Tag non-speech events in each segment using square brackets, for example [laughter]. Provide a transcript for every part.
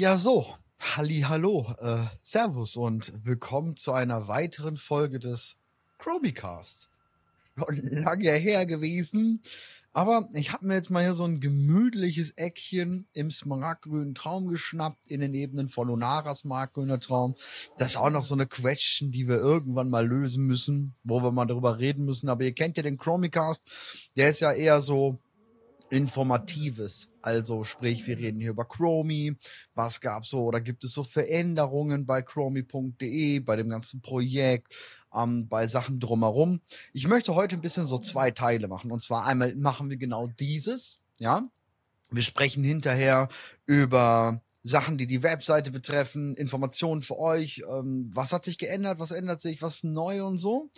Ja, so. Halli, hallo. Äh, servus und willkommen zu einer weiteren Folge des Chromicast. Lange her gewesen. Aber ich habe mir jetzt mal hier so ein gemütliches Eckchen im smaragdgrünen Traum geschnappt, in den Ebenen von Lunaras smaragdgrüner Traum. Das ist auch noch so eine Question, die wir irgendwann mal lösen müssen, wo wir mal darüber reden müssen. Aber ihr kennt ja den Chromicast. Der ist ja eher so Informatives. Also sprich, wir reden hier über Chromie. Was gab so oder gibt es so Veränderungen bei chromie.de, bei dem ganzen Projekt, ähm, bei Sachen drumherum. Ich möchte heute ein bisschen so zwei Teile machen. Und zwar einmal machen wir genau dieses, ja. Wir sprechen hinterher über Sachen, die die Webseite betreffen, Informationen für euch, ähm, was hat sich geändert, was ändert sich, was ist neu und so.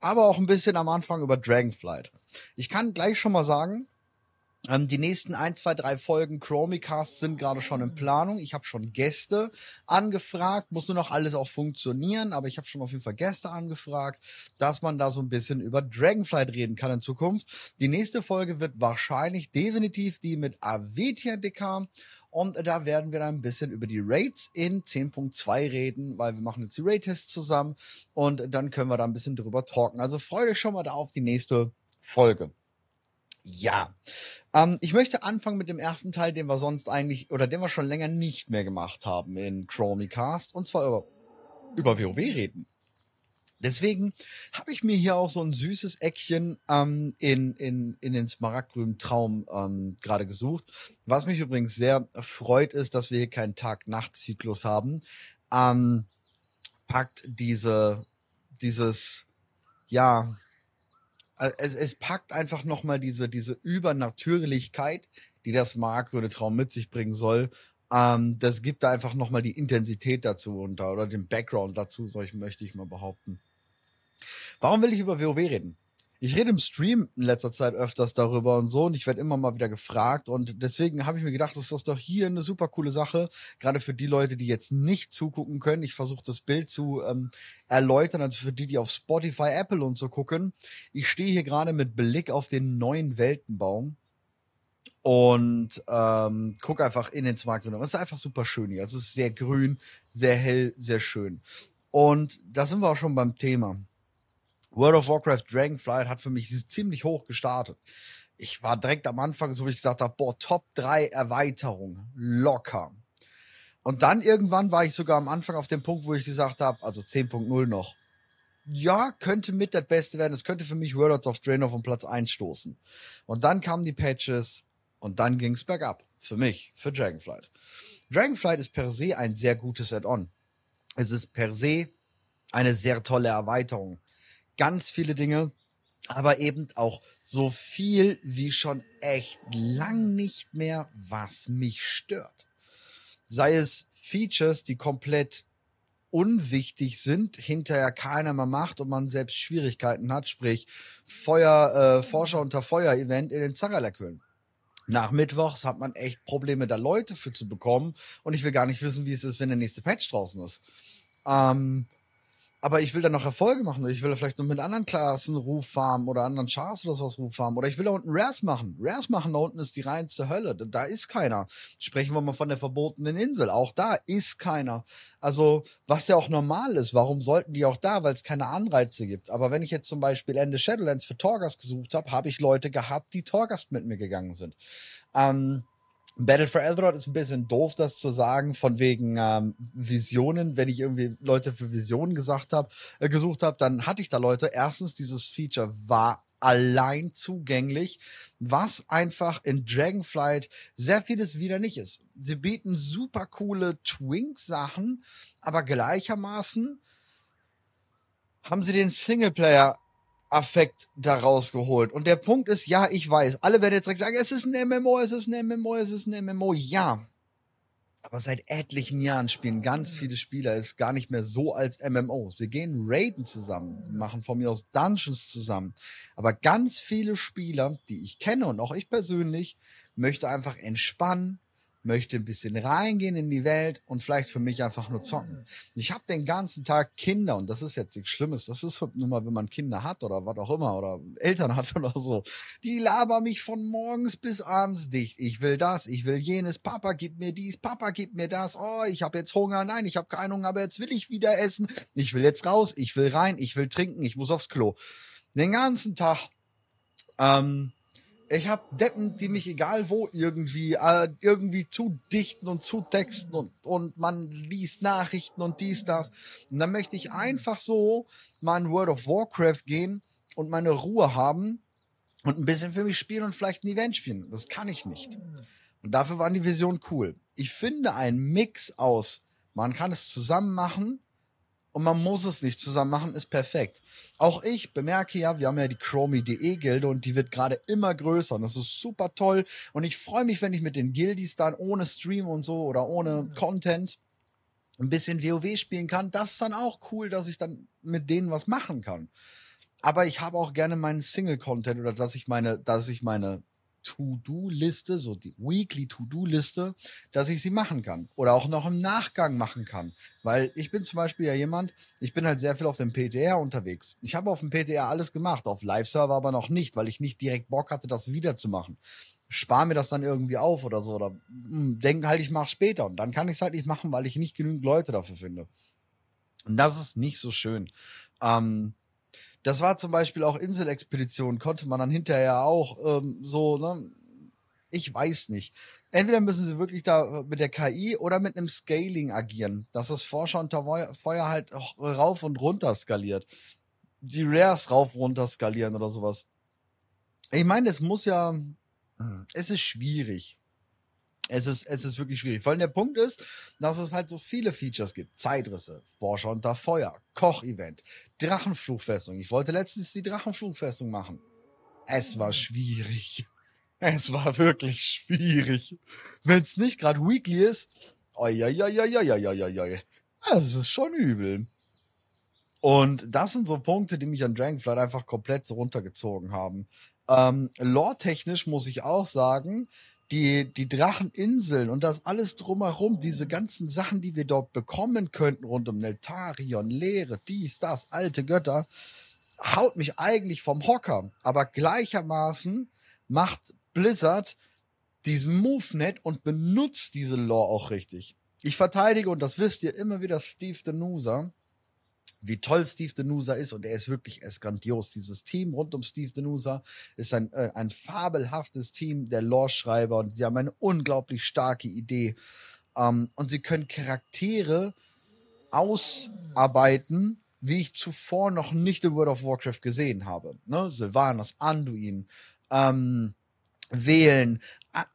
Aber auch ein bisschen am Anfang über Dragonflight. Ich kann gleich schon mal sagen, ähm, die nächsten ein, zwei, drei Folgen Chromicast sind gerade schon in Planung. Ich habe schon Gäste angefragt, muss nur noch alles auch funktionieren, aber ich habe schon auf jeden Fall Gäste angefragt, dass man da so ein bisschen über Dragonflight reden kann in Zukunft. Die nächste Folge wird wahrscheinlich definitiv die mit Avetia DK und da werden wir dann ein bisschen über die Raids in 10.2 reden, weil wir machen jetzt die Raid-Tests zusammen und dann können wir da ein bisschen drüber talken. Also freut euch schon mal da auf die nächste Folge. Ja. Ähm, ich möchte anfangen mit dem ersten Teil, den wir sonst eigentlich, oder den wir schon länger nicht mehr gemacht haben in Chromicast, und zwar über, über WoW reden. Deswegen habe ich mir hier auch so ein süßes Eckchen ähm, in, in, in den smaragdgrünen Traum ähm, gerade gesucht. Was mich übrigens sehr freut, ist, dass wir hier keinen Tag-Nacht-Zyklus haben. Ähm, packt diese, dieses, ja, es, es packt einfach nochmal diese, diese Übernatürlichkeit, die das markgrüne Traum mit sich bringen soll. Ähm, das gibt da einfach nochmal die Intensität dazu und, oder den Background dazu, solch möchte ich mal behaupten. Warum will ich über WoW reden? Ich rede im Stream in letzter Zeit öfters darüber und so und ich werde immer mal wieder gefragt und deswegen habe ich mir gedacht, das ist doch hier eine super coole Sache, gerade für die Leute, die jetzt nicht zugucken können. Ich versuche das Bild zu ähm, erläutern, also für die, die auf Spotify, Apple und so gucken. Ich stehe hier gerade mit Blick auf den neuen Weltenbaum und ähm, guck einfach in den Smartgrün. Es ist einfach super schön hier. Es ist sehr grün, sehr hell, sehr schön. Und da sind wir auch schon beim Thema. World of Warcraft Dragonflight hat für mich ziemlich hoch gestartet. Ich war direkt am Anfang, so wie ich gesagt habe, boah, Top 3 Erweiterung, locker. Und dann irgendwann war ich sogar am Anfang auf dem Punkt, wo ich gesagt habe, also 10.0 noch. Ja, könnte mit das Beste werden. Es könnte für mich World of Draenor von Platz 1 stoßen. Und dann kamen die Patches und dann ging's bergab. Für mich, für Dragonflight. Dragonflight ist per se ein sehr gutes Add-on. Es ist per se eine sehr tolle Erweiterung ganz viele Dinge, aber eben auch so viel wie schon echt lang nicht mehr, was mich stört. Sei es Features, die komplett unwichtig sind, hinterher keiner mehr macht und man selbst Schwierigkeiten hat, sprich Feuer, äh, Forscher unter Feuer Event in den Zagerlackhöhlen. Nach Mittwochs hat man echt Probleme, da Leute für zu bekommen und ich will gar nicht wissen, wie es ist, wenn der nächste Patch draußen ist. Ähm, aber ich will da noch Erfolge machen. Ich will da vielleicht noch mit anderen Klassen Ruf farmen oder anderen Chars oder sowas Ruf farmen. Oder ich will da unten Rares machen. Rares machen da unten ist die reinste Hölle. Da ist keiner. Sprechen wir mal von der verbotenen Insel. Auch da ist keiner. Also, was ja auch normal ist. Warum sollten die auch da? Weil es keine Anreize gibt. Aber wenn ich jetzt zum Beispiel Ende Shadowlands für Torgas gesucht habe, habe ich Leute gehabt, die Torgas mit mir gegangen sind. Ähm, Battle for Eldrod ist ein bisschen doof, das zu sagen, von wegen ähm, Visionen. Wenn ich irgendwie Leute für Visionen gesagt habe, äh, gesucht habe, dann hatte ich da Leute. Erstens, dieses Feature war allein zugänglich, was einfach in Dragonflight sehr vieles wieder nicht ist. Sie bieten super coole Twink-Sachen, aber gleichermaßen haben sie den Singleplayer Affekt daraus geholt. Und der Punkt ist, ja, ich weiß, alle werden jetzt direkt sagen, es ist ein MMO, es ist ein MMO, es ist ein MMO. Ja. Aber seit etlichen Jahren spielen ganz viele Spieler es gar nicht mehr so als MMO. Sie gehen Raiden zusammen, machen von mir aus Dungeons zusammen. Aber ganz viele Spieler, die ich kenne und auch ich persönlich, möchte einfach entspannen, möchte ein bisschen reingehen in die Welt und vielleicht für mich einfach nur zocken. Ich habe den ganzen Tag Kinder und das ist jetzt nichts Schlimmes. Das ist nun mal, wenn man Kinder hat oder was auch immer oder Eltern hat [laughs] oder so. Die labern mich von morgens bis abends dicht. Ich will das, ich will jenes. Papa gib mir dies, Papa gib mir das. Oh, ich habe jetzt Hunger. Nein, ich habe keine Hunger, aber jetzt will ich wieder essen. Ich will jetzt raus, ich will rein, ich will trinken, ich muss aufs Klo. Den ganzen Tag. Ähm, ich habe Deppen, die mich egal wo irgendwie äh, irgendwie zu dichten und zu texten und und man liest Nachrichten und dies das und dann möchte ich einfach so mal in World of Warcraft gehen und meine Ruhe haben und ein bisschen für mich spielen und vielleicht ein Event spielen. Das kann ich nicht. Und dafür waren die Visionen cool. Ich finde ein Mix aus, man kann es zusammen machen und man muss es nicht zusammen machen, ist perfekt. Auch ich bemerke ja, wir haben ja die Chromie.de Gilde und die wird gerade immer größer und das ist super toll. Und ich freue mich, wenn ich mit den Guildies dann ohne Stream und so oder ohne Content ein bisschen WoW spielen kann. Das ist dann auch cool, dass ich dann mit denen was machen kann. Aber ich habe auch gerne meinen Single-Content oder dass ich meine, dass ich meine To-Do-Liste, so die Weekly To-Do-Liste, dass ich sie machen kann oder auch noch im Nachgang machen kann. Weil ich bin zum Beispiel ja jemand, ich bin halt sehr viel auf dem PTR unterwegs. Ich habe auf dem PTR alles gemacht, auf Live-Server aber noch nicht, weil ich nicht direkt Bock hatte, das wiederzumachen. Spar mir das dann irgendwie auf oder so oder mh, hm, halt, ich mache später und dann kann ich es halt nicht machen, weil ich nicht genügend Leute dafür finde. Und das ist nicht so schön. Ähm, das war zum Beispiel auch Inselexpedition, konnte man dann hinterher auch ähm, so, ne? Ich weiß nicht. Entweder müssen sie wirklich da mit der KI oder mit einem Scaling agieren, dass das Forscher unter Feuer halt rauf und runter skaliert. Die Rares rauf und runter skalieren oder sowas. Ich meine, es muss ja, hm, es ist schwierig. Es ist, es ist wirklich schwierig. Vor allem der Punkt ist, dass es halt so viele Features gibt. Zeitrisse, Forscher unter Feuer, Kochevent, Drachenflugfestung. Ich wollte letztens die Drachenflugfestung machen. Es war schwierig. [laughs] Es war wirklich schwierig. Wenn es nicht gerade weekly ist, oi, oi, oi, oi, oi, oi, oi. Das ist schon übel. Und das sind so Punkte, die mich an Dragonflight einfach komplett so runtergezogen haben. Ähm, Lore-technisch muss ich auch sagen, die, die Dracheninseln und das alles drumherum, diese ganzen Sachen, die wir dort bekommen könnten, rund um Neltarion, Leere, dies, das, alte Götter, haut mich eigentlich vom Hocker. Aber gleichermaßen macht Blizzard diesen Move-Net und benutzt diese Lore auch richtig. Ich verteidige, und das wisst ihr immer wieder, Steve Denusa wie toll Steve Denusa ist und er ist wirklich, ist grandios. Dieses Team rund um Steve Denusa ist ein, äh, ein fabelhaftes Team der Lore-Schreiber und sie haben eine unglaublich starke Idee. Ähm, und sie können Charaktere ausarbeiten, wie ich zuvor noch nicht in World of Warcraft gesehen habe. Ne? Sylvanas, Anduin, ähm, Wählen,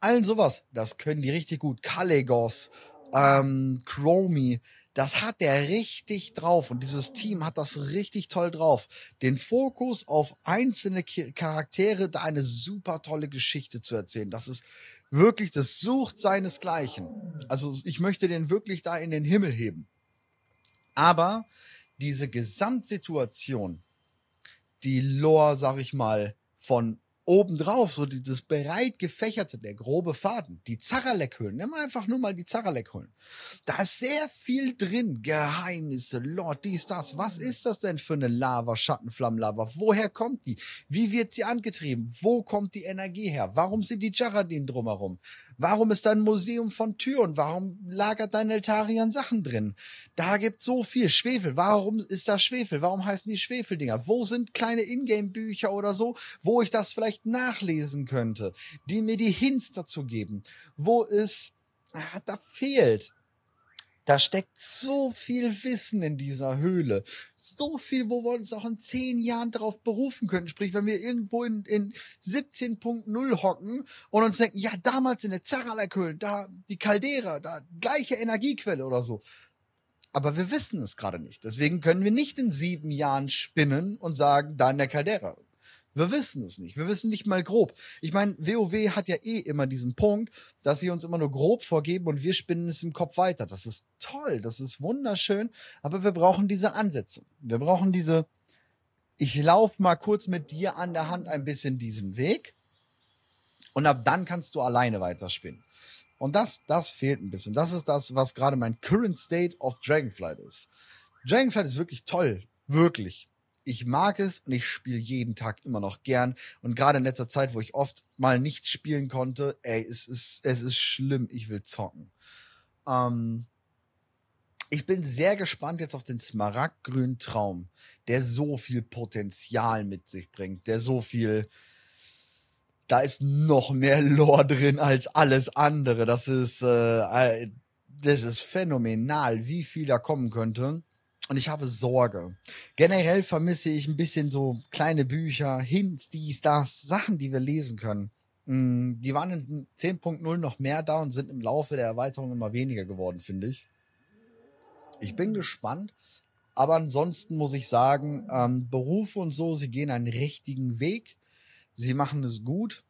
allen sowas. Das können die richtig gut. Kalegos, ähm, Chromie, das hat der richtig drauf und dieses Team hat das richtig toll drauf. Den Fokus auf einzelne Charaktere, da eine super tolle Geschichte zu erzählen. Das ist wirklich, das sucht seinesgleichen. Also ich möchte den wirklich da in den Himmel heben. Aber diese Gesamtsituation, die Lore, sag ich mal, von obendrauf so dieses breit gefächerte, der grobe Faden, die Zaralek-Hüllen, nimm einfach nur mal die Zaralek-Hüllen. Da ist sehr viel drin, Geheimnisse, Lord, dies, das. Was ist das denn für eine Lava, Schattenflammenlava? Woher kommt die? Wie wird sie angetrieben? Wo kommt die Energie her? Warum sind die Jaradin drumherum? Warum ist da ein Museum von Türen? Warum lagert da in Eltarian Sachen drin? Da gibt so viel. Schwefel, warum ist da Schwefel? Warum heißen die Schwefeldinger? Wo sind kleine Ingame-Bücher oder so, wo ich das vielleicht nachlesen könnte, die mir die Hints dazu geben, wo es ah, da fehlt. Da steckt so viel Wissen in dieser Höhle. So viel, wo wir uns auch in zehn Jahren darauf berufen könnten. Sprich, wenn wir irgendwo in, in 17.0 hocken und uns denken, ja, damals in der Zaralek-Höhle, da die Caldera, da gleiche Energiequelle oder so. Aber wir wissen es gerade nicht. Deswegen können wir nicht in sieben Jahren spinnen und sagen, da in der Caldera. Wir wissen es nicht. Wir wissen nicht mal grob. Ich meine, WoW hat ja eh immer diesen Punkt, dass sie uns immer nur grob vorgeben und wir spinnen es im Kopf weiter. Das ist toll, das ist wunderschön, aber wir brauchen diese Ansätze. Wir brauchen diese, ich laufe mal kurz mit dir an der Hand ein bisschen diesen Weg und ab dann kannst du alleine weiterspinnen. Und das, das fehlt ein bisschen. Das ist das, was gerade mein Current State of Dragonflight ist. Dragonflight ist wirklich toll. Wirklich. Ich mag es und ich spiele jeden Tag immer noch gern. Und gerade in letzter Zeit, wo ich oft mal nicht spielen konnte, ey, es ist, es ist schlimm. Ich will zocken. Ähm, ich bin sehr gespannt jetzt auf den smaragdgrünen Traum, der so viel Potenzial mit sich bringt, der so viel, da ist noch mehr Lore drin als alles andere. Das ist, äh, das ist phänomenal, wie viel da kommen könnte. Und ich habe Sorge. Generell vermisse ich ein bisschen so kleine Bücher, Hints, dies, das, Sachen, die wir lesen können. Mm, die waren in 10.0 noch mehr da und sind im Laufe der Erweiterung immer weniger geworden, finde ich. Ich bin gespannt. Aber ansonsten muss ich sagen, ähm, Beruf und so, sie gehen einen richtigen Weg. Sie machen es gut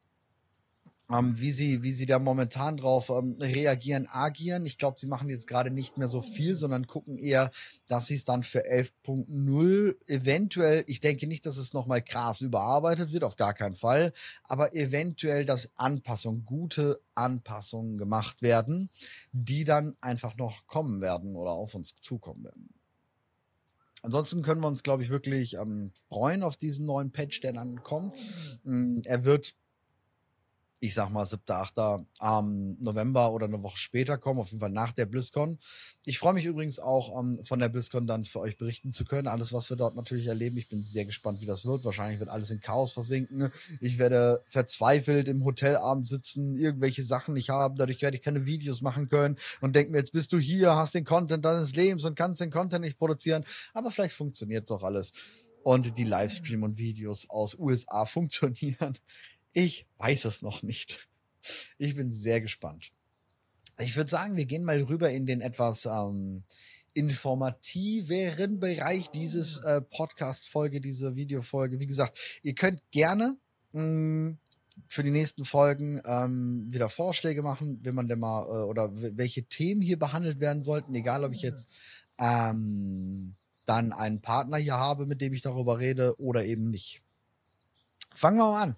ähm, wie sie, wie sie da momentan drauf ähm, reagieren, agieren. Ich glaube, sie machen jetzt gerade nicht mehr so viel, sondern gucken eher, dass sie es dann für 11.0 eventuell, ich denke nicht, dass es nochmal krass überarbeitet wird, auf gar keinen Fall, aber eventuell, dass Anpassungen, gute Anpassungen gemacht werden, die dann einfach noch kommen werden oder auf uns zukommen werden. Ansonsten können wir uns, glaube ich, wirklich ähm, freuen auf diesen neuen Patch, der dann kommt. Mm, er wird ich sag mal, 7., 8. am November oder eine Woche später kommen, auf jeden Fall nach der BlizzCon. Ich freue mich übrigens auch, um, ähm, von der BlizzCon dann für euch berichten zu können. Alles, was wir dort natürlich erleben. Ich bin sehr gespannt, wie das wird. Wahrscheinlich wird alles in Chaos versinken. Ich werde verzweifelt im Hotelabend sitzen, irgendwelche Sachen nicht haben. Dadurch werde ich keine Videos machen können und denke mir, jetzt bist du hier, hast den Content deines Lebens und kannst den Content nicht produzieren. Aber vielleicht funktioniert doch alles und die Livestream und Videos aus USA [laughs] funktionieren. Ich weiß es noch nicht. Ich bin sehr gespannt. Ich würde sagen, wir gehen mal rüber in den etwas ähm, informativeren Bereich dieses äh, Podcast-Folge, dieser Videofolge. Wie gesagt, ihr könnt gerne mh, mm, für die nächsten Folgen ähm, wieder Vorschläge machen, wenn man denn mal äh, oder welche Themen hier behandelt werden sollten, egal ob ich jetzt ähm, dann einen Partner hier habe, mit dem ich darüber rede oder eben nicht. Fangen wir mal an.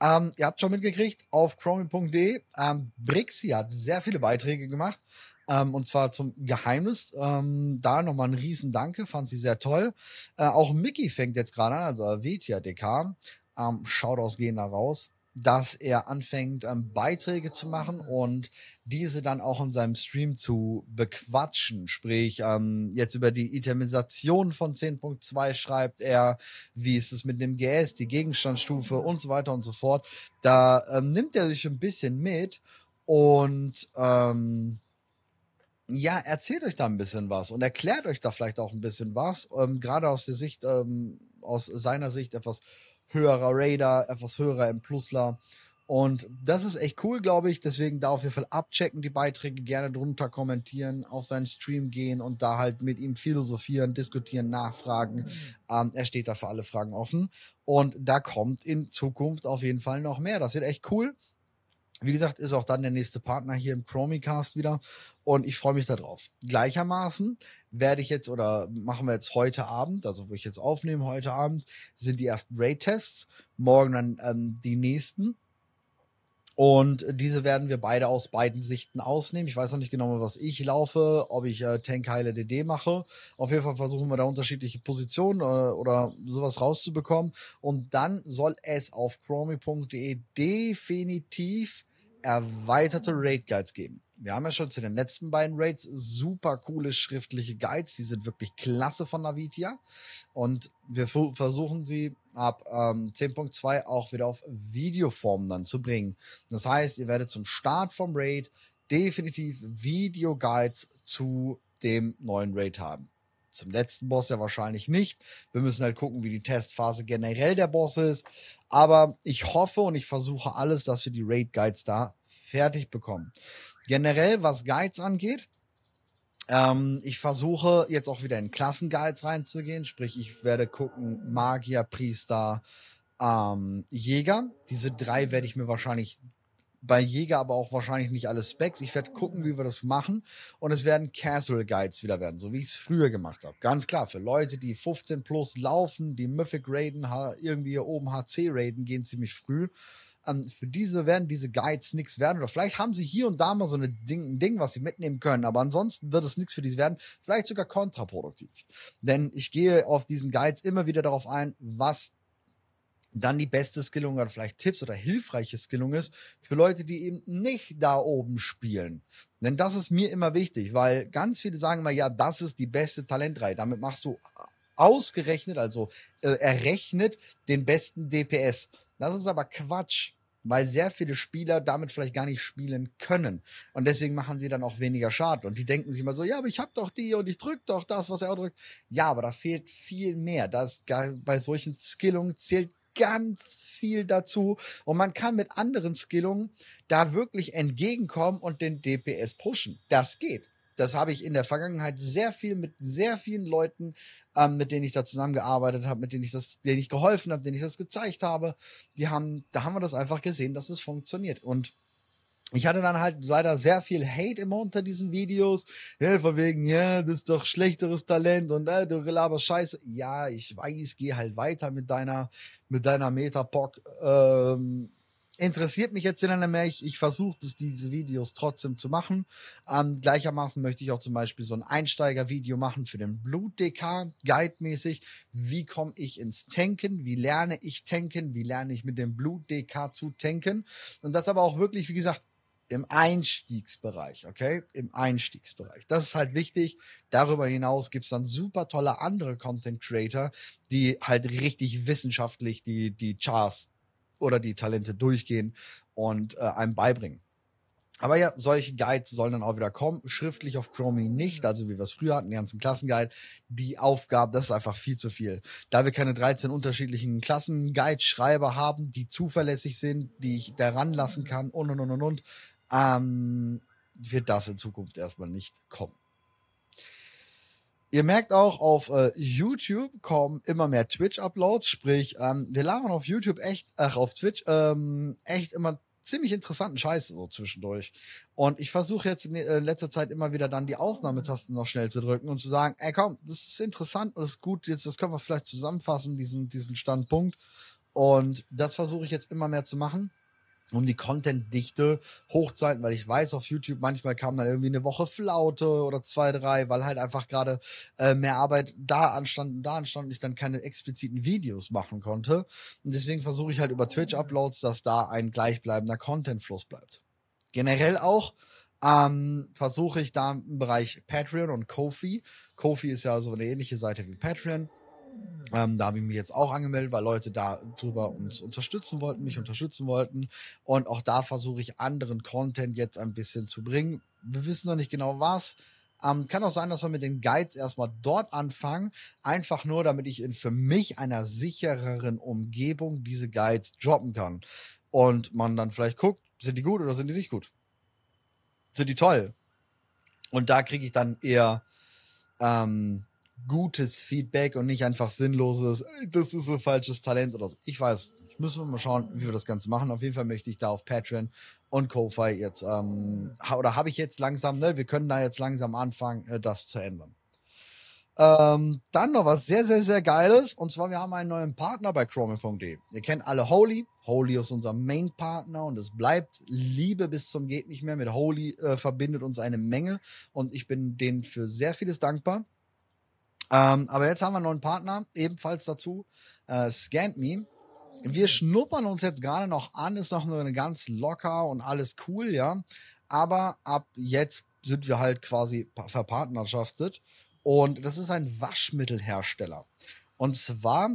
Ähm, ihr habt schon mitgekriegt, auf chromi.de, ähm, Brixi hat sehr viele Beiträge gemacht. Ähm, und zwar zum Geheimnis. Ähm, da nochmal ein riesen Danke, fand sie sehr toll. Äh, auch Mickey fängt jetzt gerade an, also Vetia DK. Ähm, Shoutouts gehen da raus dass er anfängt, ähm, Beiträge zu machen und diese dann auch in seinem Stream zu bequatschen. Sprich, ähm, jetzt über die Itemisation von 10.2 schreibt er, wie ist es mit dem GS, die Gegenstandsstufe und so weiter und so fort. Da ähm, nimmt er sich ein bisschen mit und ähm, ja, erzählt euch da ein bisschen was und erklärt euch da vielleicht auch ein bisschen was, ähm, gerade aus der Sicht, ähm, aus seiner Sicht etwas höherer Raider, etwas höherer im Plusler. Und das ist echt cool, glaube ich. Deswegen da auf jeden Fall abchecken, die Beiträge gerne drunter kommentieren, auf seinen Stream gehen und da halt mit ihm philosophieren, diskutieren, nachfragen. Ähm, er steht da für alle Fragen offen. Und da kommt in Zukunft auf jeden Fall noch mehr. Das wird echt cool. Wie gesagt, ist auch dann der nächste Partner hier im Chromicast wieder. Und ich freue mich darauf. Gleichermaßen werde ich jetzt oder machen wir jetzt heute Abend, also wo ich jetzt aufnehme heute Abend, sind die ersten Raid-Tests. Morgen dann ähm, die nächsten. Und diese werden wir beide aus beiden Sichten ausnehmen. Ich weiß noch nicht genau, was ich laufe, ob ich äh, Tankheile DD mache. Auf jeden Fall versuchen wir da unterschiedliche Positionen äh, oder sowas rauszubekommen. Und dann soll es auf chromi.de definitiv erweiterte Raid Guides geben. Wir haben ja schon zu den letzten beiden Raids super coole schriftliche Guides. Die sind wirklich klasse von Navitia. Und wir versuchen sie ab ähm, 10.2 auch wieder auf Videoform dann zu bringen. Das heißt, ihr werdet zum Start vom Raid definitiv Video-Guides zu dem neuen Raid haben. Zum letzten Boss ja wahrscheinlich nicht. Wir müssen halt gucken, wie die Testphase generell der Boss ist. Aber ich hoffe und ich versuche alles, dass wir die Raid Guides da fertig bekommen. Generell, was Guides angeht, ähm, ich versuche jetzt auch wieder in Klassenguides reinzugehen. Sprich, ich werde gucken, Magier, Priester, ähm, Jäger. Diese drei werde ich mir wahrscheinlich bei Jäger aber auch wahrscheinlich nicht alle Specs. Ich werde gucken, wie wir das machen. Und es werden Casual Guides wieder werden, so wie ich es früher gemacht habe. Ganz klar, für Leute, die 15 plus laufen, die Mythic raiden, irgendwie hier oben HC raiden, gehen ziemlich früh. ähm, für diese werden diese Guides nichts werden. Oder vielleicht haben sie hier und da mal so eine Ding, ein Ding, was sie mitnehmen können. Aber ansonsten wird es nichts für diese werden. Vielleicht sogar kontraproduktiv. Denn ich gehe auf diesen Guides immer wieder darauf ein, was dann die beste Skillung oder vielleicht Tipps oder hilfreiche Skillung ist für Leute, die eben nicht da oben spielen. Denn das ist mir immer wichtig, weil ganz viele sagen immer, ja, das ist die beste Talentreihe. Damit machst du ausgerechnet, also äh, errechnet den besten DPS. Das ist aber Quatsch, weil sehr viele Spieler damit vielleicht gar nicht spielen können. Und deswegen machen sie dann auch weniger Schaden. Und die denken sich immer so, ja, aber ich habe doch die und ich drücke doch das, was er auch drückt. Ja, aber da fehlt viel mehr. Das, bei solchen Skillungen zählt ganz viel dazu und man kann mit anderen Skillungen da wirklich entgegenkommen und den DPS pushen. Das geht. Das habe ich in der Vergangenheit sehr viel mit sehr vielen Leuten, ähm, mit denen ich da zusammengearbeitet habe, mit denen ich das, denen ich geholfen habe, denen ich das gezeigt habe. Die haben, da haben wir das einfach gesehen, dass es funktioniert. Und ich hatte dann halt leider sehr viel Hate immer unter diesen Videos. Ja, von wegen, ja, das ist doch schlechteres Talent und äh, du laberst Scheiße. Ja, ich weiß, geh halt weiter mit deiner, mit deiner Metapock. Ähm, interessiert mich jetzt nicht mehr. Ich, ich versuche diese Videos trotzdem zu machen. Ähm, gleichermaßen möchte ich auch zum Beispiel so ein Einsteiger-Video machen für den Blut-DK, guide-mäßig. Wie komme ich ins Tanken? Wie lerne ich tanken? Wie lerne ich mit dem Blut-DK zu tanken? Und das aber auch wirklich, wie gesagt, im Einstiegsbereich, okay? Im Einstiegsbereich. Das ist halt wichtig. Darüber hinaus gibt's dann super tolle andere Content Creator, die halt richtig wissenschaftlich die, die Charts oder die Talente durchgehen und äh, einem beibringen. Aber ja, solche Guides sollen dann auch wieder kommen. Schriftlich auf Chromie nicht, also wie wir es früher hatten, die ganzen Klassenguide. Die Aufgaben, das ist einfach viel zu viel. Da wir keine 13 unterschiedlichen Klassenguide-Schreiber haben, die zuverlässig sind, die ich daran lassen kann und und und und und, ähm, wird das in Zukunft erstmal nicht kommen. Ihr merkt auch, auf äh, YouTube kommen immer mehr Twitch-Uploads, sprich, ähm, wir labern auf YouTube echt, ach, auf Twitch, ähm, echt immer ziemlich interessanten Scheiß so zwischendurch. Und ich versuche jetzt in äh, letzter Zeit immer wieder dann die Aufnahmetasten noch schnell zu drücken und zu sagen, ey komm, das ist interessant und das ist gut, jetzt das können wir vielleicht zusammenfassen, diesen, diesen Standpunkt. Und das versuche ich jetzt immer mehr zu machen um die Contentdichte hochzuhalten, weil ich weiß, auf YouTube manchmal kam dann irgendwie eine Woche Flaute oder zwei, drei, weil halt einfach gerade äh, mehr Arbeit da anstand und da anstand und ich dann keine expliziten Videos machen konnte. Und deswegen versuche ich halt über Twitch-Uploads, dass da ein gleichbleibender Contentfluss bleibt. Generell auch ähm, versuche ich da im Bereich Patreon und Kofi. Kofi ist ja so eine ähnliche Seite wie Patreon ähm, da habe ich mich jetzt auch angemeldet, weil Leute da drüber uns unterstützen wollten, mich unterstützen wollten. Und auch da versuche ich anderen Content jetzt ein bisschen zu bringen. Wir wissen noch nicht genau was. Ähm, kann auch sein, dass wir mit den Guides erstmal dort anfangen. Einfach nur, damit ich in für mich einer sichereren Umgebung diese Guides droppen kann. Und man dann vielleicht guckt, sind die gut oder sind die nicht gut? Sind die toll? Und da kriege ich dann eher ähm, gutes Feedback und nicht einfach sinnloses, das ist ein falsches Talent oder so. Ich weiß, ich muss mal schauen, wie wir das Ganze machen. Auf jeden Fall möchte ich da auf Patreon und Ko-Fi jetzt, ähm, oder habe ich jetzt langsam, ne, wir können da jetzt langsam anfangen, äh, das zu ändern. Ähm, dann noch was sehr, sehr, sehr Geiles. Und zwar, wir haben einen neuen Partner bei Chrome.de. Ihr kennt alle Holy. Holy ist unser Main-Partner und es bleibt Liebe bis zum geht nicht mehr. Mit Holy äh, verbindet uns eine Menge und ich bin denen für sehr vieles dankbar. Ähm, aber jetzt haben wir noch einen Partner, ebenfalls dazu, äh, ScantMe. Wir schnuppern uns jetzt gerade noch an, ist noch eine ganz locker und alles cool, ja. Aber ab jetzt sind wir halt quasi verpartnerschaftet. Und das ist ein Waschmittelhersteller. Und zwar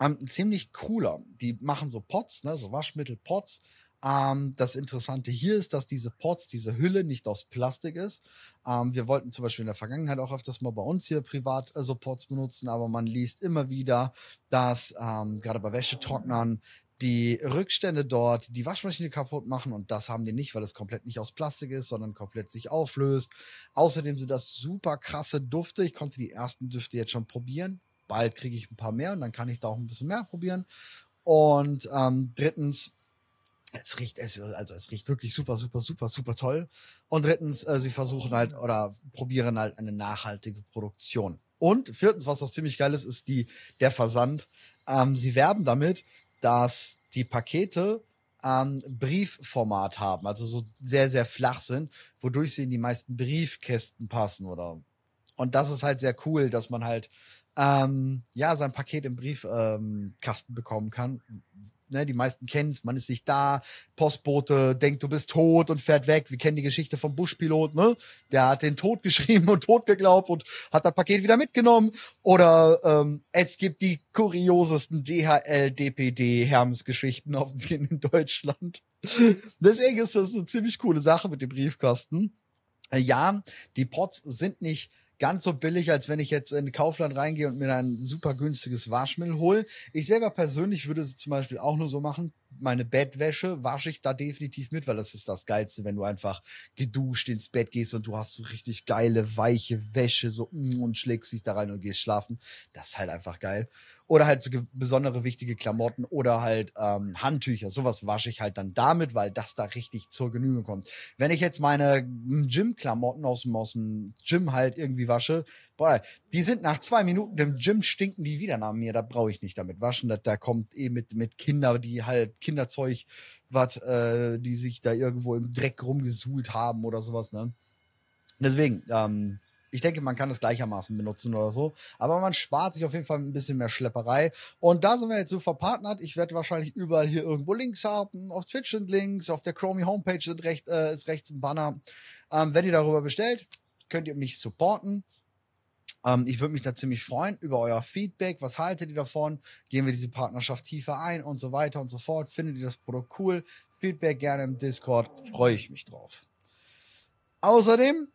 ähm, ziemlich cooler. Die machen so Pots, ne, so Waschmittelpots. Ähm, das Interessante hier ist, dass diese Pots, diese Hülle nicht aus Plastik ist. Ähm, wir wollten zum Beispiel in der Vergangenheit auch öfters mal bei uns hier privat äh, so Pots benutzen, aber man liest immer wieder, dass ähm, gerade bei Wäschetrocknern die Rückstände dort die Waschmaschine kaputt machen und das haben die nicht, weil es komplett nicht aus Plastik ist, sondern komplett sich auflöst. Außerdem sind das super krasse Dufte. Ich konnte die ersten Düfte jetzt schon probieren. Bald kriege ich ein paar mehr und dann kann ich da auch ein bisschen mehr probieren. Und ähm, drittens, es riecht, es, also es riecht wirklich super, super, super, super toll. Und drittens, äh, sie versuchen halt oder probieren halt eine nachhaltige Produktion. Und viertens, was auch ziemlich geil ist, ist die, der Versand. Ähm, sie werben damit, dass die Pakete ähm, Briefformat haben, also so sehr, sehr flach sind, wodurch sie in die meisten Briefkästen passen oder und das ist halt sehr cool, dass man halt ähm, ja sein Paket im Briefkasten ähm, bekommen kann, ne, die meisten kennen es, man ist nicht da, Postbote denkt, du bist tot und fährt weg. Wir kennen die Geschichte vom Buschpilot, ne? Der hat den Tod [laughs] geschrieben und tot geglaubt und hat das Paket wieder mitgenommen. Oder ähm, es gibt die kuriosesten DHL, DPD, Hermes-Geschichten [laughs] in Deutschland. Deswegen ist das eine ziemlich coole Sache mit dem Briefkasten. Äh, ja, die Pots sind nicht ganz so billig, als wenn ich jetzt in Kaufland reingehe und mir ein super günstiges Waschmittel hole. Ich selber persönlich würde es zum Beispiel auch nur so machen, meine Bettwäsche wasche ich da definitiv mit, weil das ist das Geilste, wenn du einfach geduscht ins Bett gehst und du hast so richtig geile, weiche Wäsche so mm, und schlägst dich da rein und gehst schlafen. Das ist halt einfach geil. Oder halt so besondere wichtige Klamotten oder halt ähm, Handtücher. Sowas wasche ich halt dann damit, weil das da richtig zur Genüge kommt. Wenn ich jetzt meine mm, Gym-Klamotten aus dem, aus dem Gym halt irgendwie wasche, boah, die sind nach zwei Minuten im Gym stinken die wieder nach mir. Da brauche ich nicht damit waschen. Da, da kommt eh mit, mit Kinder, die halt Kinderzeug, was, äh, die sich da irgendwo im Dreck rumgesuhlt haben oder sowas, ne? Deswegen, ähm, ich denke, man kann es gleichermaßen benutzen oder so. Aber man spart sich auf jeden Fall ein bisschen mehr Schlepperei. Und da sind wir jetzt so verpartnert. Ich werde wahrscheinlich überall hier irgendwo Links haben. Auf Twitch sind Links, auf der Chromie Homepage sind recht, äh, ist rechts ein Banner. Ähm, wenn ihr darüber bestellt, könnt ihr mich supporten. Ähm, ich würde mich da ziemlich freuen über euer Feedback. Was haltet ihr davon? Gehen wir diese Partnerschaft tiefer ein und so weiter und so fort? Findet ihr das Produkt cool? Feedback gerne im Discord. Freue ich mich drauf. Außerdem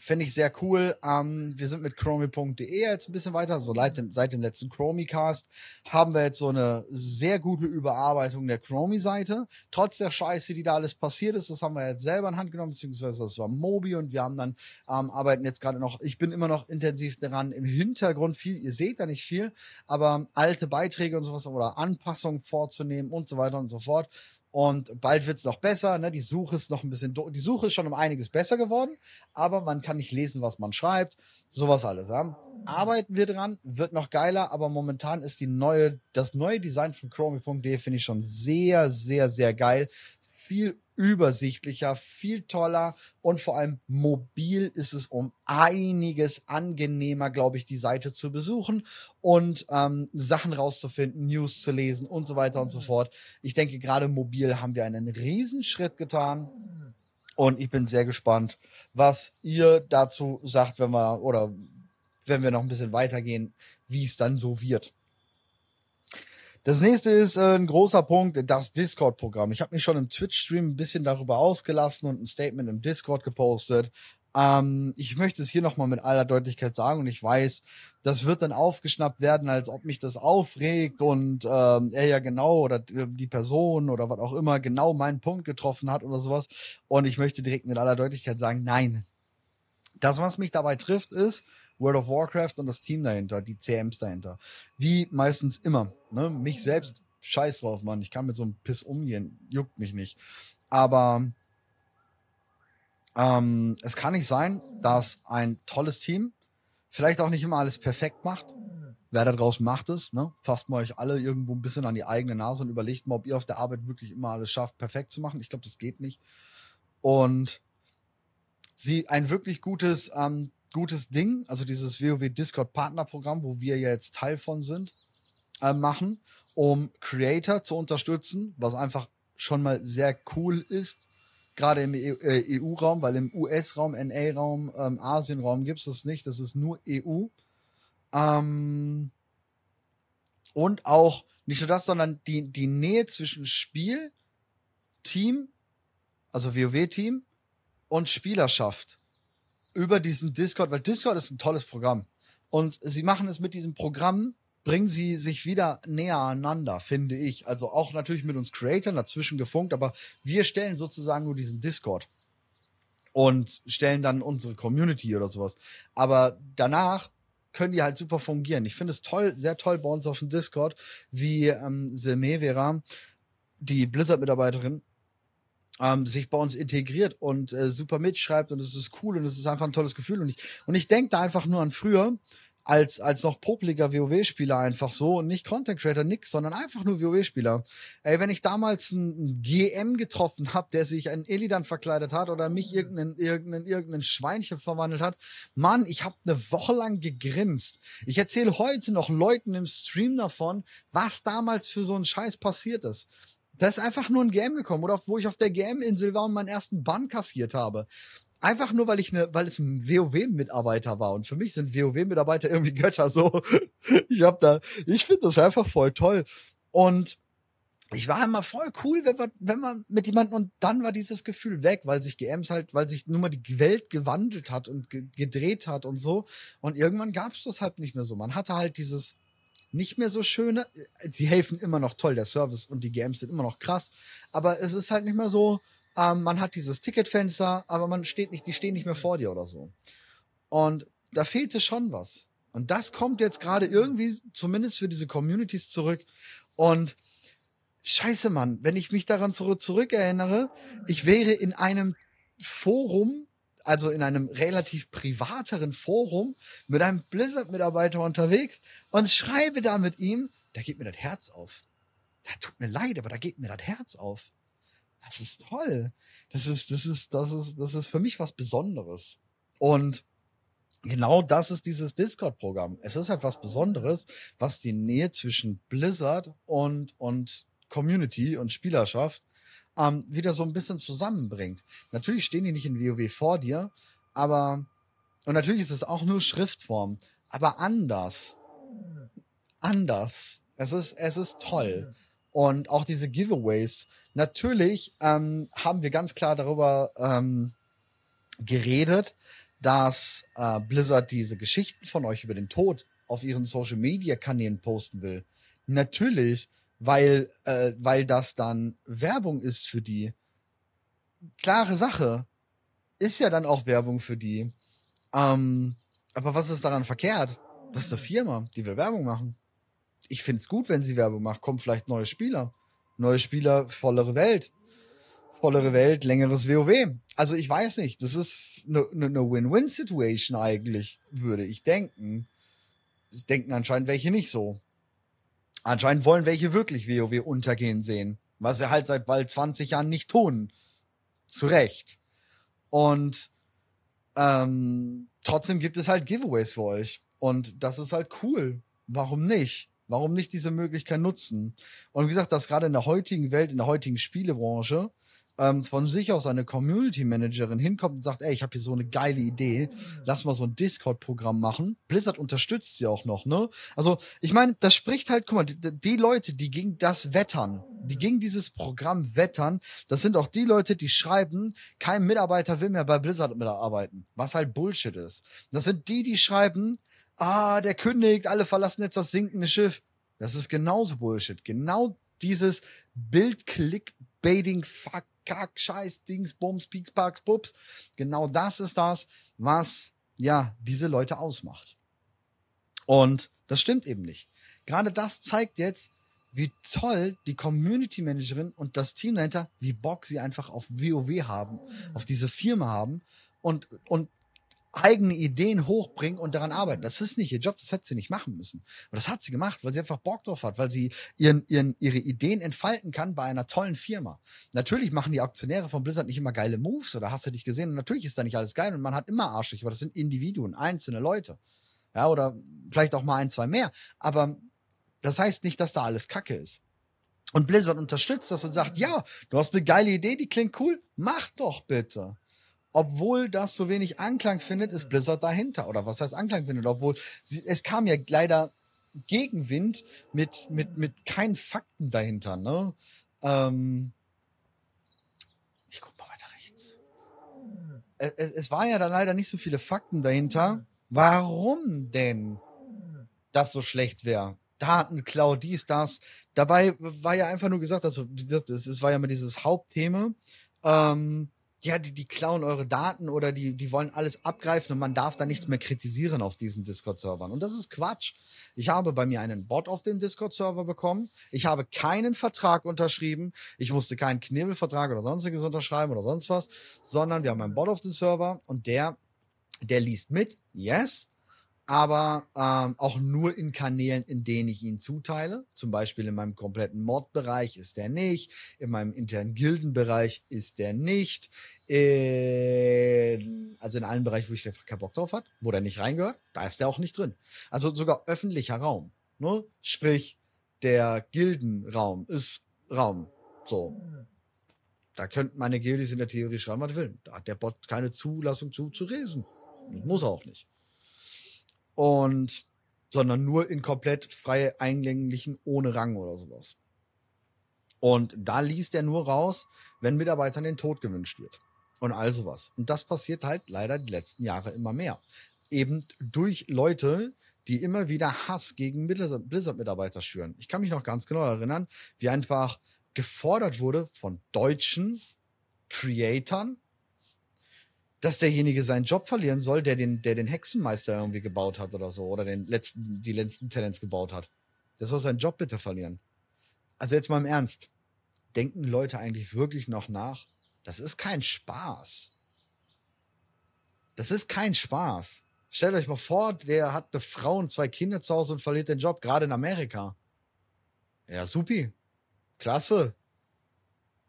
Finde ich sehr cool. Ähm, wir sind mit chromie.de jetzt ein bisschen weiter. So seit dem, seit dem letzten Chromie-Cast haben wir jetzt so eine sehr gute Überarbeitung der Chromie-Seite. Trotz der Scheiße, die da alles passiert ist, das haben wir jetzt selber in Hand genommen, beziehungsweise das war Mobi und wir haben dann, ähm, arbeiten jetzt gerade noch, ich bin immer noch intensiv daran, im Hintergrund viel, ihr seht da nicht viel, aber alte Beiträge und sowas oder Anpassungen vorzunehmen und so weiter und so fort. Und bald wird es noch besser. Ne? Die Suche ist noch ein bisschen, die Suche ist schon um einiges besser geworden, aber man kann nicht lesen, was man schreibt. Sowas alles. Ja? Arbeiten wir dran, wird noch geiler, aber momentan ist die neue, das neue Design von Chromie.de finde ich schon sehr, sehr, sehr geil. Viel übersichtlicher, viel toller und vor allem mobil ist es um einiges angenehmer, glaube ich, die Seite zu besuchen und ähm, Sachen rauszufinden, News zu lesen und so weiter und so fort. Ich denke, gerade mobil haben wir einen Riesenschritt getan. Und ich bin sehr gespannt, was ihr dazu sagt, wenn wir oder wenn wir noch ein bisschen weitergehen, wie es dann so wird. Das nächste ist äh, ein großer Punkt, das Discord-Programm. Ich habe mich schon im Twitch-Stream ein bisschen darüber ausgelassen und ein Statement im Discord gepostet. Ähm, ich möchte es hier nochmal mit aller Deutlichkeit sagen und ich weiß, das wird dann aufgeschnappt werden, als ob mich das aufregt und ähm, er ja genau oder die Person oder was auch immer genau meinen Punkt getroffen hat oder sowas. Und ich möchte direkt mit aller Deutlichkeit sagen, nein. Das, was mich dabei trifft, ist, World of Warcraft und das Team dahinter, die CMs dahinter. Wie meistens immer. Ne? Mich selbst, scheiß drauf, Mann. Ich kann mit so einem Piss umgehen. Juckt mich nicht. Aber ähm, es kann nicht sein, dass ein tolles Team vielleicht auch nicht immer alles perfekt macht. Wer da draußen macht es, ne? Fasst mal euch alle irgendwo ein bisschen an die eigene Nase und überlegt mal, ob ihr auf der Arbeit wirklich immer alles schafft, perfekt zu machen. Ich glaube, das geht nicht. Und sie ein wirklich gutes ähm, gutes Ding, also dieses WoW Discord Partnerprogramm, wo wir jetzt Teil von sind, äh, machen, um Creator zu unterstützen, was einfach schon mal sehr cool ist, gerade im EU-Raum, e äh, weil im US-Raum, NA-Raum, ähm, Asien-Raum gibt es das nicht, das ist nur EU. Ähm, und auch nicht nur das, sondern die, die Nähe zwischen Spiel, Team, also WoW-Team und Spielerschaft über diesen Discord, weil Discord ist ein tolles Programm. Und sie machen es mit diesem Programm, bringen sie sich wieder näher aneinander, finde ich. Also auch natürlich mit uns Creators dazwischen gefunkt, aber wir stellen sozusagen nur diesen Discord und stellen dann unsere Community oder sowas. Aber danach können die halt super fungieren. Ich finde es toll, sehr toll bei uns auf dem Discord, wie ähm, Semevera, die Blizzard-Mitarbeiterin, ähm, sich bei uns integriert und äh, super mitschreibt und es ist cool und es ist einfach ein tolles Gefühl und ich und ich denke da einfach nur an früher, als, als noch popliger WoW-Spieler einfach so und nicht Content Creator, nix, sondern einfach nur WoW-Spieler. Ey, wenn ich damals einen GM getroffen habe, der sich in Illidan verkleidet hat oder mich irgendein, irgendein, irgendein Schweinchen verwandelt hat, Mann, ich habe eine Woche lang gegrinst. Ich erzähle heute noch Leuten im Stream davon, was damals für so ein Scheiß passiert ist. Da ist einfach nur ein GM gekommen oder wo ich auf der GM-Insel war und meinen ersten Bann kassiert habe. Einfach nur, weil ich ne, weil es ein WoW-Mitarbeiter war. Und für mich sind WoW-Mitarbeiter irgendwie Götter so. [laughs] Ich hab da, ich finde das einfach voll toll. Und ich war immer voll cool, wenn man, wenn man mit jemandem und dann war dieses Gefühl weg, weil sich GMs halt, weil sich nur mal die Welt gewandelt hat und ge gedreht hat und so. Und irgendwann gab es das halt nicht mehr so. Man hatte halt dieses nicht mehr so schöne. Sie helfen immer noch toll, der Service und die GMs sind immer noch krass. Aber es ist halt nicht mehr so, ähm, man hat dieses Ticketfenster, aber man steht nicht, die stehen nicht mehr vor dir oder so. Und da fehlte schon was. Und das kommt jetzt gerade irgendwie, zumindest für diese Communities zurück. Und scheiße, Mann, wenn ich mich daran zurück, zurückerinnere, ich wäre in einem Forum, also in einem relativ privateren Forum mit einem Blizzard-Mitarbeiter unterwegs und schreibe da mit ihm, da geht mir das Herz auf. Ja, tut mir leid, aber da geht mir das Herz auf. Das ist toll. Das ist, das ist, das ist, das ist für mich was Besonderes. Und genau das ist dieses Discord-Programm. Es ist halt was Besonderes, was die Nähe zwischen Blizzard und, und Community und Spielerschaft ähm, wieder so ein bisschen zusammenbringt. Natürlich stehen die nicht in WoW vor dir, aber, und natürlich ist es auch nur Schriftform, aber anders. Anders. Es ist, es ist toll. Und auch diese Giveaways. Natürlich ähm, haben wir ganz klar darüber ähm, geredet, dass äh, Blizzard diese Geschichten von euch über den Tod auf ihren Social Media Kanälen posten will. Natürlich, weil, äh, weil das dann Werbung ist für die. Klare Sache. Ist ja dann auch Werbung für die. Ähm, aber was ist daran verkehrt? Das ist eine Firma, die will Werbung machen ich finde es gut, wenn sie Werbung macht. Kommen vielleicht neue Spieler. Neue Spieler, vollere Welt. Vollere Welt, längeres WoW. Also ich weiß nicht. Das ist eine ne, ne, Win-Win-Situation eigentlich, würde ich denken. Denken anscheinend welche nicht so. Anscheinend wollen welche wirklich WoW untergehen sehen. Was sie halt seit bald 20 Jahren nicht tun. Zu Recht. Und ähm, trotzdem gibt es halt Giveaways für euch. Und das ist halt cool. Warum nicht? Warum nicht diese Möglichkeit nutzen? Und wie gesagt, dass gerade in der heutigen Welt, in der heutigen Spielebranche, ähm, von sich aus eine Community Managerin hinkommt und sagt, ey, ich habe hier so eine geile Idee, lass mal so ein Discord-Programm machen. Blizzard unterstützt sie auch noch, ne? Also, ich meine, das spricht halt, guck mal, die, die, Leute, die gegen das wettern, die gegen dieses Programm wettern, das sind auch die Leute, die schreiben, kein Mitarbeiter will mehr bei Blizzard mitarbeiten, was halt Bullshit ist. Das sind die, die schreiben, ah, der kündigt, alle verlassen jetzt das sinkende Schiff. Das ist genauso Bullshit. Genau dieses Bild-Click-Baiting, Fuck, Kack, Scheiß, Dings, Bums, Peaks, Parks, Pups. Genau das ist das, was, ja, diese Leute ausmacht. Und das stimmt eben nicht. Gerade das zeigt jetzt, wie toll die Community Managerin und das Team dahinter, wie Bock sie einfach auf WoW haben, auf diese Firma haben und, und eigene Ideen hochbringen und daran arbeiten. Das ist nicht ihr Job, das hätte sie nicht machen müssen. Und das hat sie gemacht, weil sie einfach Bock drauf hat, weil sie ihren, ihren, ihre Ideen entfalten kann bei einer tollen Firma. Natürlich machen die Aktionäre von Blizzard nicht immer geile Moves oder hast du dich gesehen? Und natürlich ist da nicht alles geil und man hat immer Arschlich, aber das sind Individuen, einzelne Leute. Ja, oder vielleicht auch mal ein, zwei mehr. Aber das heißt nicht, dass da alles Kacke ist. Und Blizzard unterstützt das und sagt, ja, du hast eine geile Idee, die klingt cool, mach doch bitte obwohl das so wenig Anklang findet, ist Blizzard dahinter. Oder was heißt Anklang findet? Obwohl sie, es kam ja leider Gegenwind mit, mit, mit keinen Fakten dahinter, ne? Ähm, ich guck mal weiter rechts. Es, es war ja dann leider nicht so viele Fakten dahinter. Warum denn das so schlecht wäre? Datenklau, dies, das. Dabei war ja einfach nur gesagt, also, es war ja mal dieses Hauptthema. Ähm, ja, die, die klauen eure Daten oder die, die wollen alles abgreifen und man darf da nichts mehr kritisieren auf diesen Discord-Servern. Und das ist Quatsch. Ich habe bei mir einen Bot auf dem Discord-Server bekommen. Ich habe keinen Vertrag unterschrieben. Ich musste keinen Knebelvertrag oder sonstiges unterschreiben oder sonst was, sondern wir haben einen Bot auf dem Server und der, der liest mit, yes. Aber ähm, auch nur in Kanälen, in denen ich ihn zuteile. Zum Beispiel in meinem kompletten Mod-Bereich ist der nicht, in meinem internen Gildenbereich ist der nicht, in, also in allen Bereichen, wo ich einfach keinen Bock drauf hat, wo der nicht reingehört, da ist der auch nicht drin. Also sogar öffentlicher Raum. Ne? Sprich, der Gildenraum ist Raum. So. Da könnten meine Gildis in der Theorie schreiben, was will. Da hat der Bot keine Zulassung zu, zu lesen. Muss er auch nicht und sondern nur in komplett freie eingänglichen ohne Rang oder sowas. Und da liest er nur raus, wenn Mitarbeitern den Tod gewünscht wird. Und all sowas. Und das passiert halt leider die letzten Jahre immer mehr. Eben durch Leute, die immer wieder Hass gegen Blizzard-Mitarbeiter schüren. Ich kann mich noch ganz genau erinnern, wie einfach gefordert wurde von deutschen Creatoren, dass derjenige seinen Job verlieren soll, der den, der den Hexenmeister irgendwie gebaut hat oder so, oder den letzten, die letzten Talents gebaut hat. Der soll seinen Job bitte verlieren. Also jetzt mal im Ernst. Denken Leute eigentlich wirklich noch nach? Das ist kein Spaß. Das ist kein Spaß. Stellt euch mal vor, der hat eine Frau und zwei Kinder zu Hause und verliert den Job, gerade in Amerika. Ja, supi. Klasse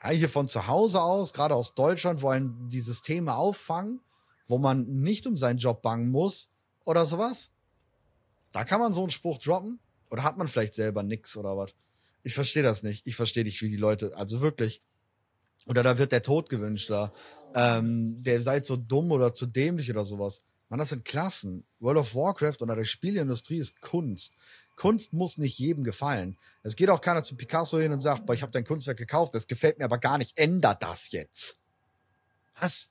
hier von zu Hause aus, gerade aus Deutschland, wo einen die Systeme auffangen, wo man nicht um seinen Job bangen muss oder sowas. Da kann man so einen Spruch droppen. Oder hat man vielleicht selber nix oder was? Ich verstehe das nicht. Ich verstehe nicht, wie die Leute, also wirklich. Oder da wird der Tod gewünscht, da. Ähm, der seid so dumm oder zu dämlich oder sowas. Man, das sind Klassen. World of Warcraft oder der Spielindustrie ist Kunst. Kunst muss nicht jedem gefallen. Es geht auch keiner zu Picasso hin und sagt, boah, ich habe dein Kunstwerk gekauft, das gefällt mir aber gar nicht, ändert das jetzt. Was?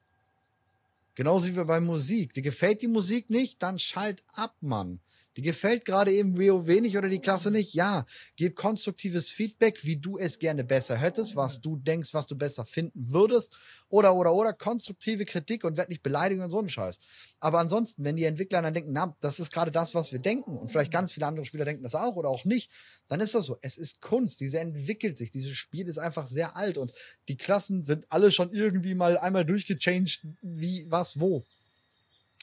Genauso wie bei Musik. Dir gefällt die Musik nicht, dann schalt ab, Mann. Die gefällt gerade eben WoW nicht oder die Klasse nicht. Ja, gib konstruktives Feedback, wie du es gerne besser hättest, was du denkst, was du besser finden würdest. Oder, oder, oder konstruktive Kritik und werd nicht beleidigen und so einen Scheiß. Aber ansonsten, wenn die Entwickler dann denken, na, das ist gerade das, was wir denken und vielleicht ganz viele andere Spieler denken das auch oder auch nicht, dann ist das so. Es ist Kunst, diese entwickelt sich. Dieses Spiel ist einfach sehr alt und die Klassen sind alle schon irgendwie mal einmal durchgechanged, wie, was, wo.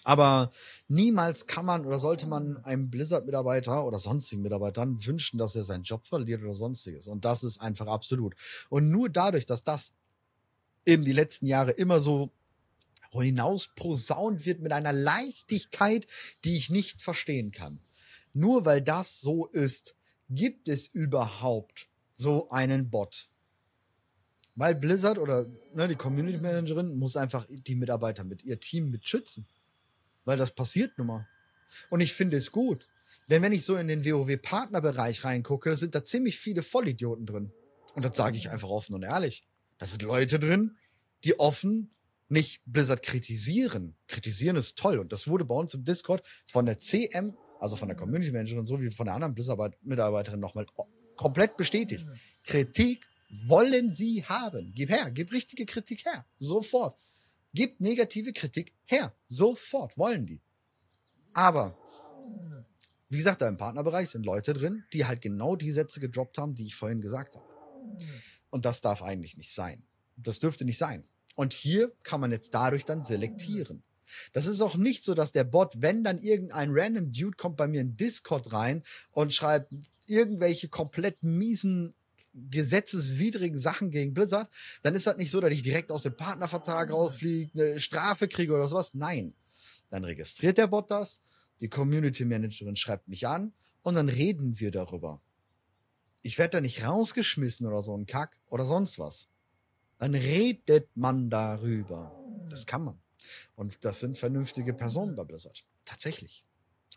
Aber niemals kann man oder sollte man einem Blizzard-Mitarbeiter oder sonstigen Mitarbeitern wünschen, dass er seinen Job verliert oder sonstiges. Und das ist einfach absolut. Und nur dadurch, dass das eben die letzten Jahre immer so hinaus posaunt wird mit einer Leichtigkeit, die ich nicht verstehen kann. Nur weil das so ist, gibt es überhaupt so einen Bot. Weil Blizzard oder ne, die Community Managerin muss einfach die Mitarbeiter mit ihr Team mit schützen. Weil das passiert nun mal. Und ich finde es gut. Denn wenn ich so in den WoW-Partnerbereich reingucke, sind da ziemlich viele Vollidioten drin. Und das sage ich einfach offen und ehrlich. Da sind Leute drin, die offen nicht Blizzard kritisieren. Kritisieren ist toll. Und das wurde bei uns im Discord von der CM, also von der Community Managerin, so wie von der anderen Blizzard-Mitarbeiterin nochmal komplett bestätigt. Kritik wollen sie haben. Gib her, gib richtige Kritik her. Sofort. Gib negative Kritik her. Sofort wollen die. Aber, wie gesagt, da im Partnerbereich sind Leute drin, die halt genau die Sätze gedroppt haben, die ich vorhin gesagt habe. Und das darf eigentlich nicht sein. Das dürfte nicht sein. Und hier kann man jetzt dadurch dann selektieren. Das ist auch nicht so, dass der Bot, wenn dann irgendein random Dude kommt bei mir in Discord rein und schreibt irgendwelche komplett miesen gesetzeswidrigen Sachen gegen Blizzard, dann ist das nicht so, dass ich direkt aus dem Partnervertrag rausfliege, eine Strafe kriege oder sowas. Nein. Dann registriert der Bot das, die Community Managerin schreibt mich an und dann reden wir darüber. Ich werde da nicht rausgeschmissen oder so ein Kack oder sonst was. Dann redet man darüber. Das kann man. Und das sind vernünftige Personen bei Blizzard. Tatsächlich.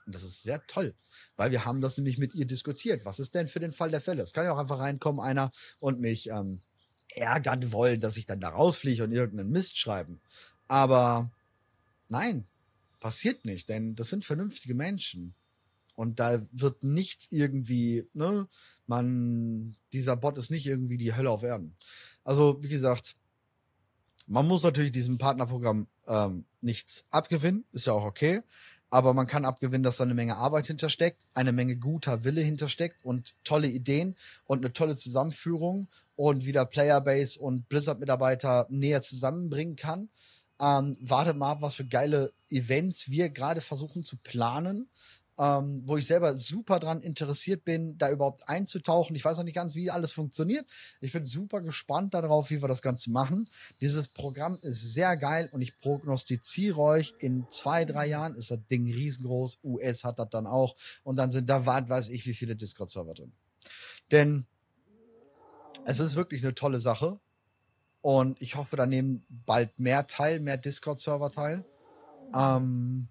Und das ist sehr toll, weil wir haben das nämlich mit ihr diskutiert. Was ist denn für den Fall der Fälle? Es kann ja auch einfach reinkommen, einer und mich ähm, ärgern wollen, dass ich dann da rausfliege und irgendeinen Mist schreiben. Aber nein, passiert nicht, denn das sind vernünftige Menschen. Und da wird nichts irgendwie, ne, man, dieser Bot ist nicht irgendwie die Hölle auf Erden. Also, wie gesagt, man muss natürlich diesem Partnerprogramm ähm, nichts abgewinnen, ist ja auch okay aber man kann abgewinnen, dass da eine Menge Arbeit hintersteckt, eine Menge guter Wille hintersteckt und tolle Ideen und eine tolle Zusammenführung und wieder Playerbase und Blizzard-Mitarbeiter näher zusammenbringen kann. Ähm, wartet mal was für geile Events wir gerade versuchen zu planen. Ähm, wo ich selber super dran interessiert bin, da überhaupt einzutauchen. Ich weiß noch nicht ganz, wie alles funktioniert. Ich bin super gespannt darauf, wie wir das Ganze machen. Dieses Programm ist sehr geil und ich prognostiziere euch, in zwei, drei Jahren ist das Ding riesengroß. US hat das dann auch und dann sind da, weiß ich, wie viele Discord-Server drin. Denn es ist wirklich eine tolle Sache. Und ich hoffe, da nehmen bald mehr teil, mehr Discord-Server teil. Ähm,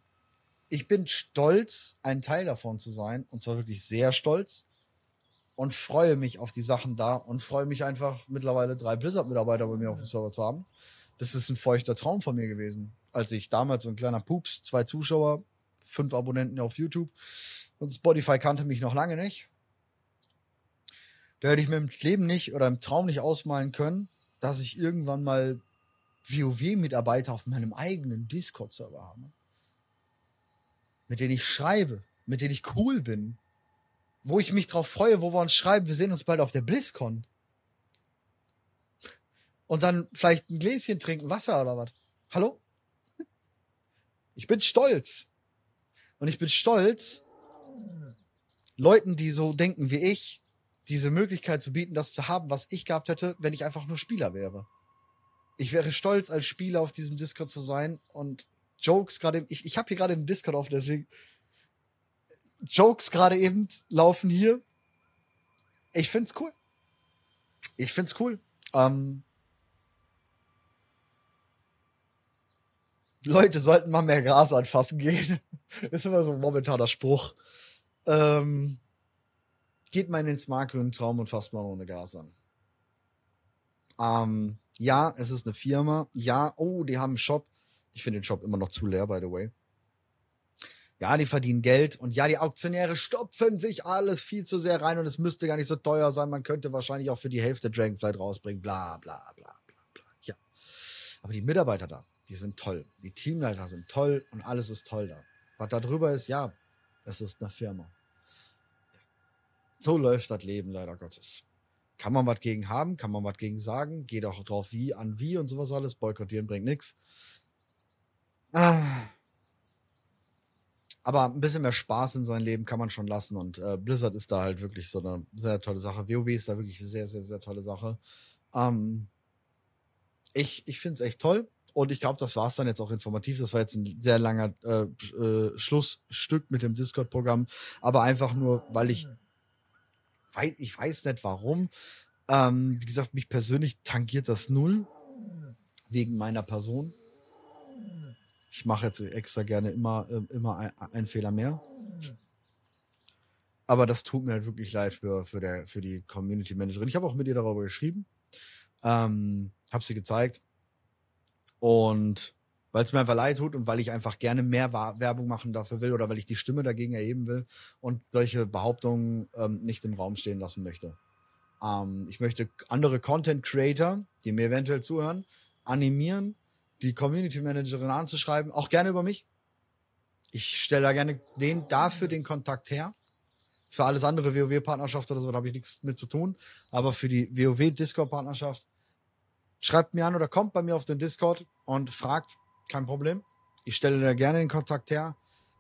ich bin stolz, ein Teil davon zu sein. Und zwar wirklich sehr stolz. Und freue mich auf die Sachen da und freue mich einfach, mittlerweile drei Blizzard-Mitarbeiter bei mir auf dem Server zu haben. Das ist ein feuchter Traum von mir gewesen. Als ich damals so ein kleiner Pups, zwei Zuschauer, fünf Abonnenten auf YouTube und Spotify kannte mich noch lange nicht. Da hätte ich mir im Leben nicht oder im Traum nicht ausmalen können, dass ich irgendwann mal WoW-Mitarbeiter auf meinem eigenen Discord-Server habe. Mit denen ich schreibe, mit denen ich cool bin. Wo ich mich drauf freue, wo wir uns schreiben, wir sehen uns bald auf der BlizzCon. Und dann vielleicht ein Gläschen trinken, Wasser oder was. Hallo? Ich bin stolz. Und ich bin stolz, Leuten, die so denken wie ich, diese Möglichkeit zu bieten, das zu haben, was ich gehabt hätte, wenn ich einfach nur Spieler wäre. Ich wäre stolz, als Spieler auf diesem Discord zu sein und Jokes gerade, ich, ich habe hier gerade den Discord auf, deswegen Jokes gerade eben laufen hier. Ich find's cool. Ich find's cool. Ähm, Leute sollten mal mehr Gras anfassen gehen. [laughs] ist immer so ein momentaner Spruch. Ähm, geht mal in den smartgrünen Traum und fasst mal ohne Gas an. Ähm, ja, es ist eine Firma. Ja, oh, die haben einen Shop. Ich finde den Shop immer noch zu leer, by the way. Ja, die verdienen Geld und ja, die Auktionäre stopfen sich alles viel zu sehr rein und es müsste gar nicht so teuer sein. Man könnte wahrscheinlich auch für die Hälfte Dragonflight rausbringen, bla bla bla bla bla. Ja. Aber die Mitarbeiter da, die sind toll. Die Teamleiter sind toll und alles ist toll da. Was da drüber ist, ja, es ist eine Firma. So läuft das Leben leider Gottes. Kann man was gegen haben, kann man was gegen sagen, geht auch drauf wie, an wie und sowas alles. Boykottieren bringt nichts. Aber ein bisschen mehr Spaß in sein Leben kann man schon lassen und äh, Blizzard ist da halt wirklich so eine sehr tolle Sache. WoW ist da wirklich eine sehr, sehr, sehr tolle Sache. Ähm, ich ich finde es echt toll. Und ich glaube, das war es dann jetzt auch informativ. Das war jetzt ein sehr langer äh, äh, Schlussstück mit dem Discord-Programm. Aber einfach nur, weil ich weiß, ich weiß nicht warum. Ähm, wie gesagt, mich persönlich tangiert das null wegen meiner Person. Ich mache jetzt extra gerne immer, äh, immer ein, einen Fehler mehr. Aber das tut mir halt wirklich leid für, für, der, für die Community Managerin. Ich habe auch mit ihr darüber geschrieben, ähm, habe sie gezeigt. Und weil es mir einfach leid tut und weil ich einfach gerne mehr Werbung machen dafür will oder weil ich die Stimme dagegen erheben will und solche Behauptungen ähm, nicht im Raum stehen lassen möchte. Ähm, ich möchte andere Content Creator, die mir eventuell zuhören, animieren, die Community Managerin anzuschreiben, auch gerne über mich. Ich stelle da gerne den dafür den Kontakt her. Für alles andere WoW-Partnerschaft oder so, da habe ich nichts mit zu tun. Aber für die WoW-Discord-Partnerschaft schreibt mir an oder kommt bei mir auf den Discord und fragt, kein Problem. Ich stelle da gerne den Kontakt her.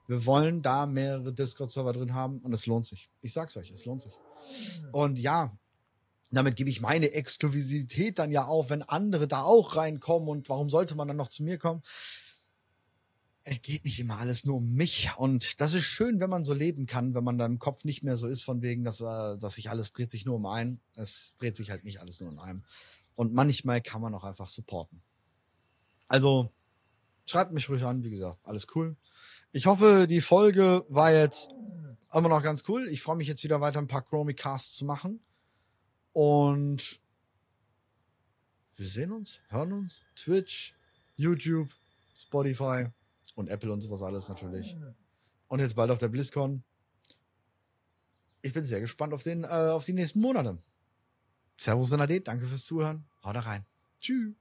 Wir wollen da mehrere Discord-Server drin haben und es lohnt sich. Ich sag's euch, es lohnt sich. Und ja, damit gebe ich meine Exklusivität dann ja auf, wenn andere da auch reinkommen und warum sollte man dann noch zu mir kommen? Es geht nicht immer alles nur um mich und das ist schön, wenn man so leben kann, wenn man da im Kopf nicht mehr so ist von wegen, dass, äh, dass sich alles dreht sich nur um einen. Es dreht sich halt nicht alles nur um einen. Und manchmal kann man auch einfach supporten. Also, Schreibt mich ruhig an, wie gesagt, alles cool. Ich hoffe, die Folge war jetzt immer noch ganz cool. Ich freue mich jetzt wieder weiter ein paar Chromie-Casts zu machen. Und wir sehen uns, hören uns. Twitch, YouTube, Spotify und Apple und sowas alles natürlich. Und jetzt bald auf der BlizzCon. Ich bin sehr gespannt auf, den, äh, auf die nächsten Monate. Servus NAD, danke fürs Zuhören. Haut rein. Tschüss.